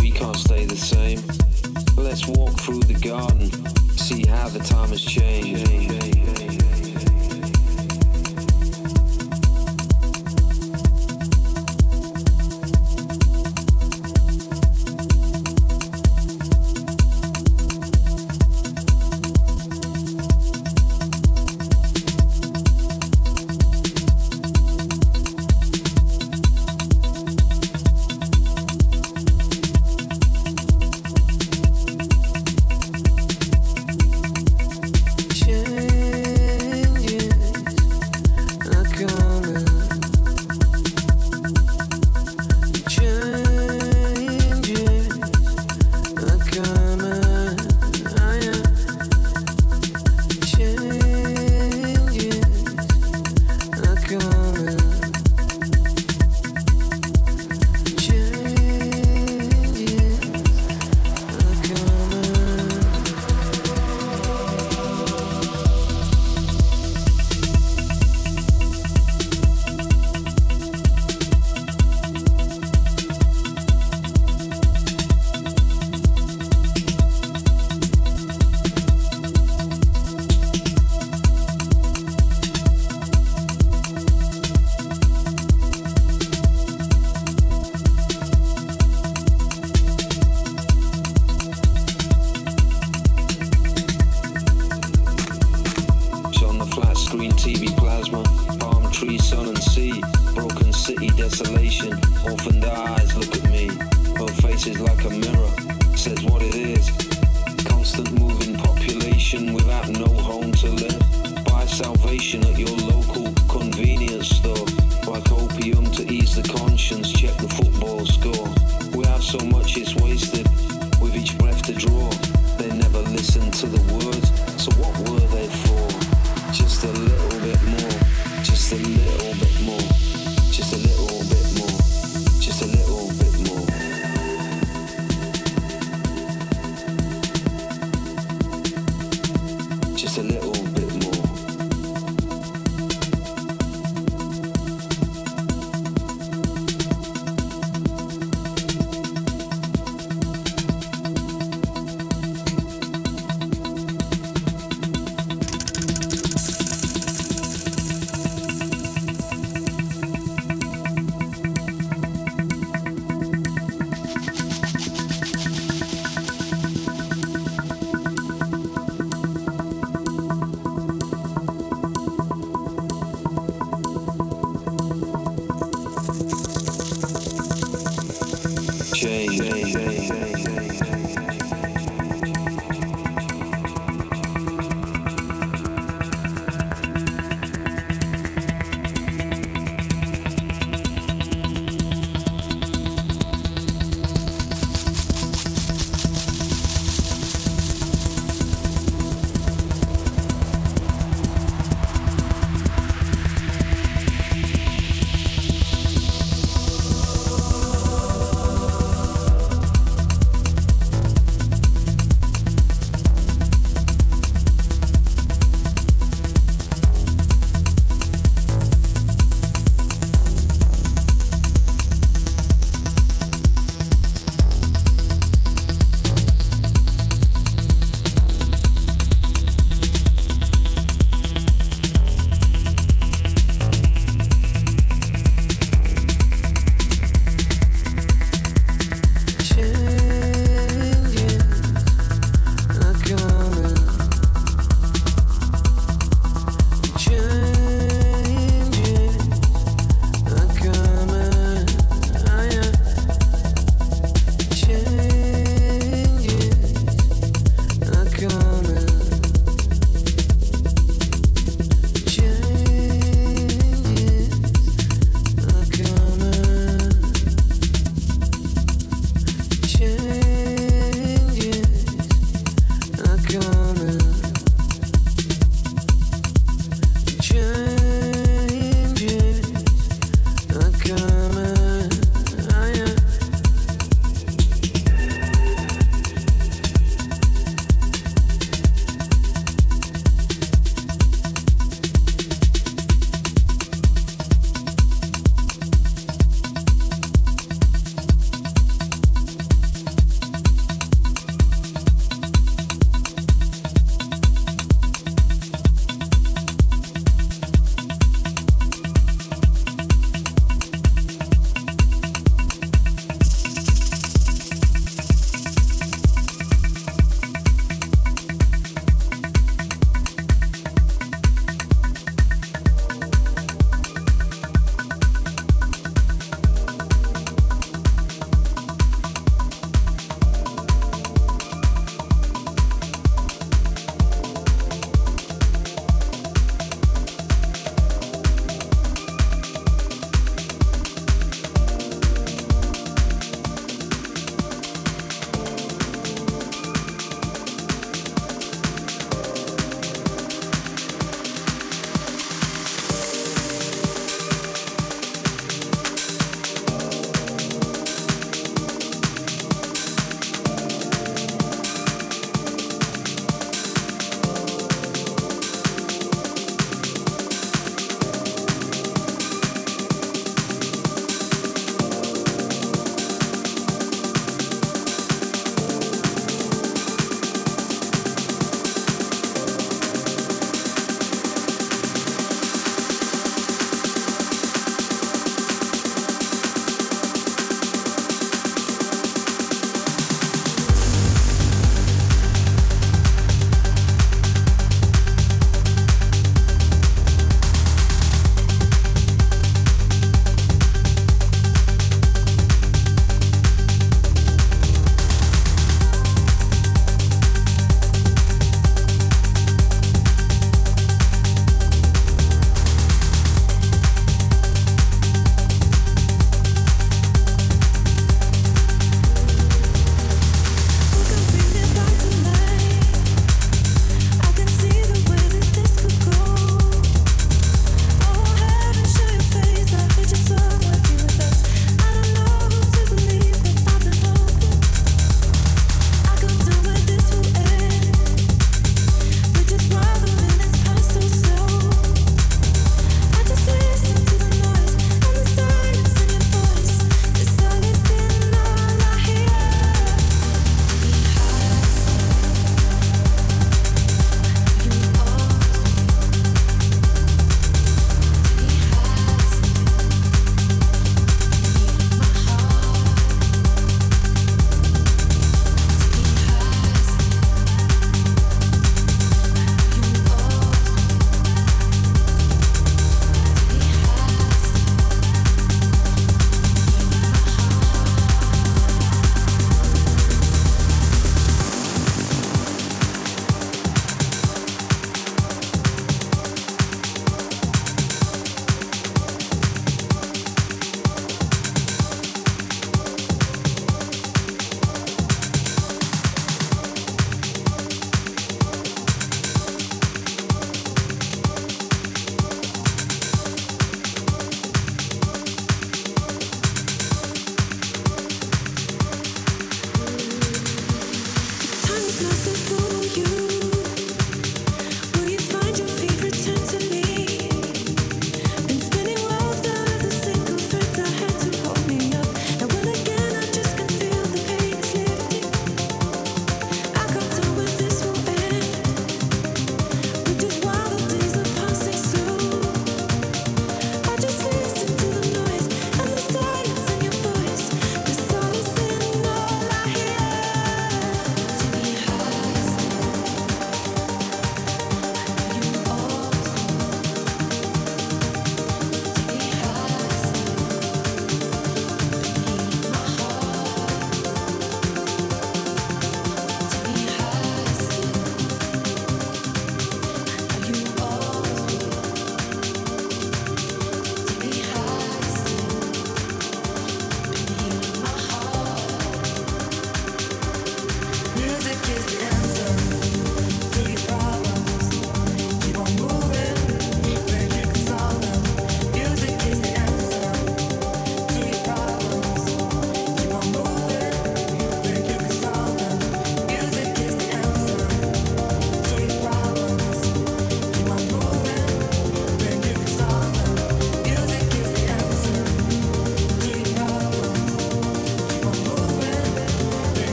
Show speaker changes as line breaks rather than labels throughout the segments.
we can't stay the same. Let's walk through the garden, see how the time has changed.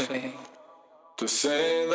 Away the notion